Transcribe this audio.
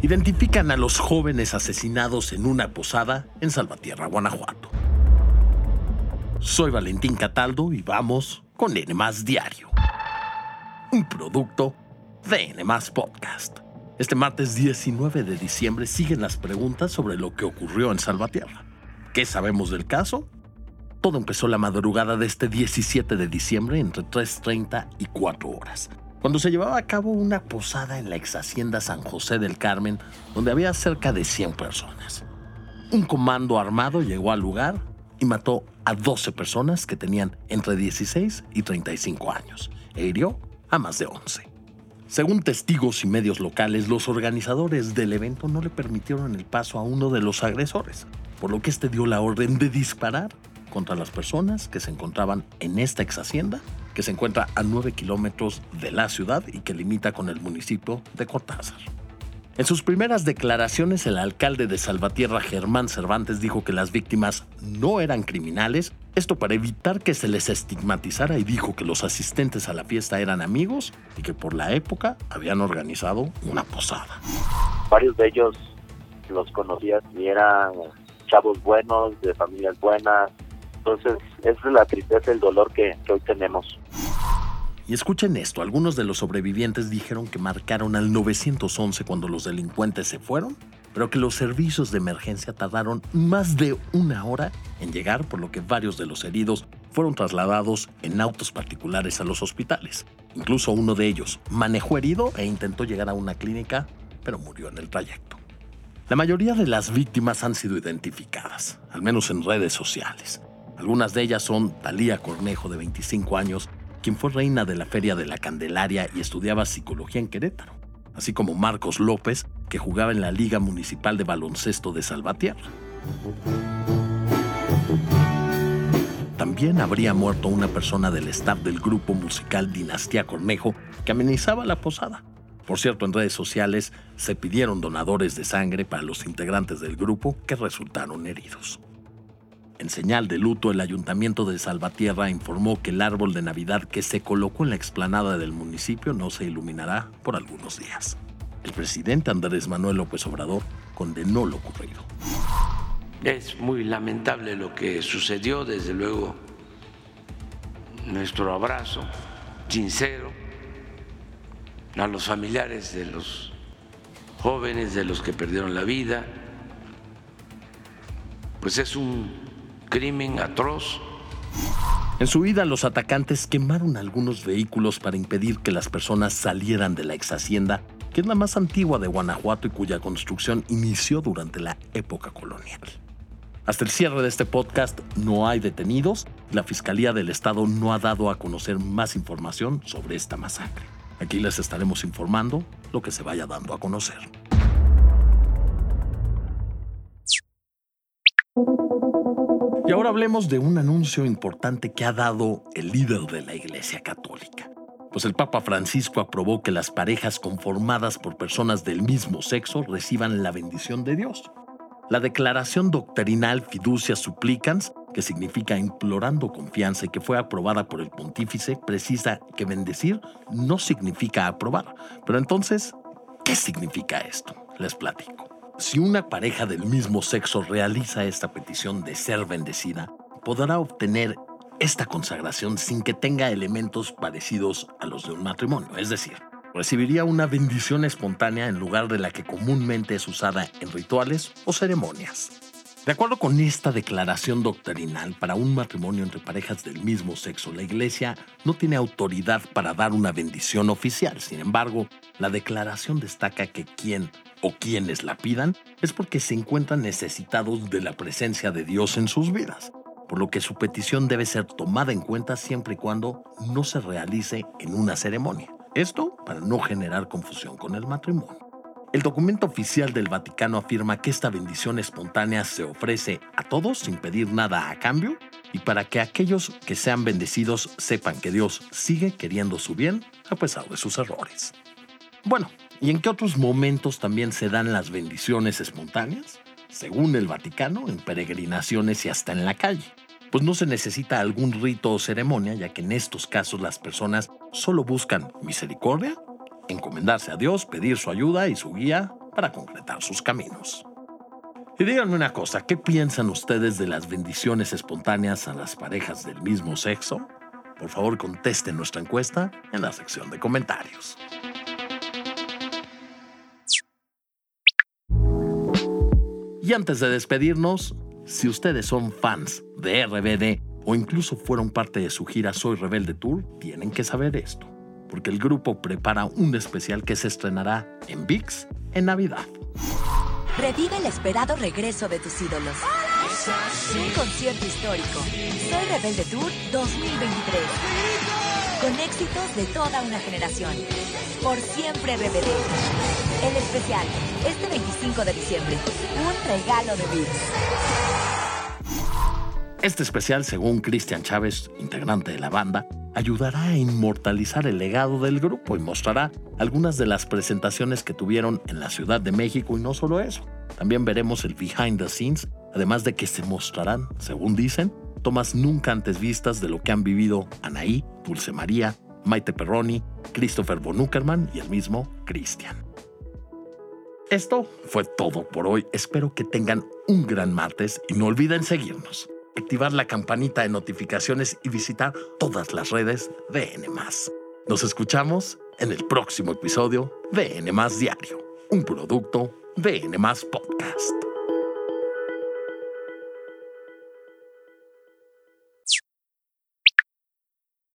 identifican a los jóvenes asesinados en una posada en Salvatierra, Guanajuato. Soy Valentín Cataldo y vamos con N Diario, un producto de N Podcast. Este martes 19 de diciembre siguen las preguntas sobre lo que ocurrió en Salvatierra. ¿Qué sabemos del caso? Todo empezó la madrugada de este 17 de diciembre entre 3.30 y 4 horas cuando se llevaba a cabo una posada en la ex hacienda San José del Carmen, donde había cerca de 100 personas. Un comando armado llegó al lugar y mató a 12 personas que tenían entre 16 y 35 años e hirió a más de 11. Según testigos y medios locales, los organizadores del evento no le permitieron el paso a uno de los agresores, por lo que este dio la orden de disparar contra las personas que se encontraban en esta ex hacienda que se encuentra a 9 kilómetros de la ciudad y que limita con el municipio de Cortázar. En sus primeras declaraciones, el alcalde de Salvatierra, Germán Cervantes, dijo que las víctimas no eran criminales, esto para evitar que se les estigmatizara y dijo que los asistentes a la fiesta eran amigos y que por la época habían organizado una posada. Varios de ellos los conocías y eran chavos buenos, de familias buenas, entonces, esa es la tristeza, el dolor que, hoy tenemos. Y escuchen esto, algunos de los sobrevivientes dijeron que marcaron al 911 cuando los delincuentes se fueron, pero que los servicios de emergencia tardaron más de una hora en llegar, por lo que varios de los heridos fueron trasladados en autos particulares a los hospitales. Incluso uno de ellos manejó herido e intentó llegar a una clínica, pero murió en el trayecto. La mayoría de las víctimas han sido identificadas, al menos en redes sociales. Algunas de ellas son Talía Cornejo, de 25 años, quien fue reina de la Feria de la Candelaria y estudiaba psicología en Querétaro, así como Marcos López, que jugaba en la Liga Municipal de Baloncesto de Salvatierra. También habría muerto una persona del staff del grupo musical Dinastía Cornejo que amenizaba la posada. Por cierto, en redes sociales se pidieron donadores de sangre para los integrantes del grupo que resultaron heridos. En señal de luto, el ayuntamiento de Salvatierra informó que el árbol de Navidad que se colocó en la explanada del municipio no se iluminará por algunos días. El presidente Andrés Manuel López Obrador condenó lo ocurrido. Es muy lamentable lo que sucedió, desde luego nuestro abrazo sincero a los familiares de los jóvenes, de los que perdieron la vida, pues es un crimen atroz. En su vida, los atacantes quemaron algunos vehículos para impedir que las personas salieran de la ex hacienda, que es la más antigua de Guanajuato y cuya construcción inició durante la época colonial. Hasta el cierre de este podcast no hay detenidos la Fiscalía del Estado no ha dado a conocer más información sobre esta masacre. Aquí les estaremos informando lo que se vaya dando a conocer. Y ahora hablemos de un anuncio importante que ha dado el líder de la Iglesia Católica. Pues el Papa Francisco aprobó que las parejas conformadas por personas del mismo sexo reciban la bendición de Dios. La declaración doctrinal Fiducia Supplicans, que significa implorando confianza y que fue aprobada por el pontífice, precisa que bendecir no significa aprobar. Pero entonces, ¿qué significa esto? Les platico. Si una pareja del mismo sexo realiza esta petición de ser bendecida, podrá obtener esta consagración sin que tenga elementos parecidos a los de un matrimonio, es decir, recibiría una bendición espontánea en lugar de la que comúnmente es usada en rituales o ceremonias. De acuerdo con esta declaración doctrinal, para un matrimonio entre parejas del mismo sexo, la Iglesia no tiene autoridad para dar una bendición oficial. Sin embargo, la declaración destaca que quien o quienes la pidan es porque se encuentran necesitados de la presencia de Dios en sus vidas, por lo que su petición debe ser tomada en cuenta siempre y cuando no se realice en una ceremonia. Esto para no generar confusión con el matrimonio. El documento oficial del Vaticano afirma que esta bendición espontánea se ofrece a todos sin pedir nada a cambio y para que aquellos que sean bendecidos sepan que Dios sigue queriendo su bien a pesar de sus errores. Bueno, ¿Y en qué otros momentos también se dan las bendiciones espontáneas? Según el Vaticano, en peregrinaciones y hasta en la calle. Pues no se necesita algún rito o ceremonia, ya que en estos casos las personas solo buscan misericordia, encomendarse a Dios, pedir su ayuda y su guía para concretar sus caminos. Y díganme una cosa, ¿qué piensan ustedes de las bendiciones espontáneas a las parejas del mismo sexo? Por favor, contesten nuestra encuesta en la sección de comentarios. Y antes de despedirnos, si ustedes son fans de RBD o incluso fueron parte de su gira Soy Rebelde Tour, tienen que saber esto, porque el grupo prepara un especial que se estrenará en VIX en Navidad. Revive el esperado regreso de tus ídolos. Un concierto histórico. Soy Rebelde Tour 2023. Con éxitos de toda una generación. Por siempre RBD. El especial, este 25 de diciembre. Un regalo de VIX. Este especial, según Cristian Chávez, integrante de la banda, ayudará a inmortalizar el legado del grupo y mostrará algunas de las presentaciones que tuvieron en la Ciudad de México y no solo eso. También veremos el behind the scenes, además de que se mostrarán, según dicen, tomas nunca antes vistas de lo que han vivido Anaí, Dulce María, Maite Perroni, Christopher von Uckerman y el mismo Cristian. Esto fue todo por hoy. Espero que tengan un gran martes y no olviden seguirnos activar la campanita de notificaciones y visitar todas las redes de N+. Nos escuchamos en el próximo episodio de N Diario, un producto de N Podcast.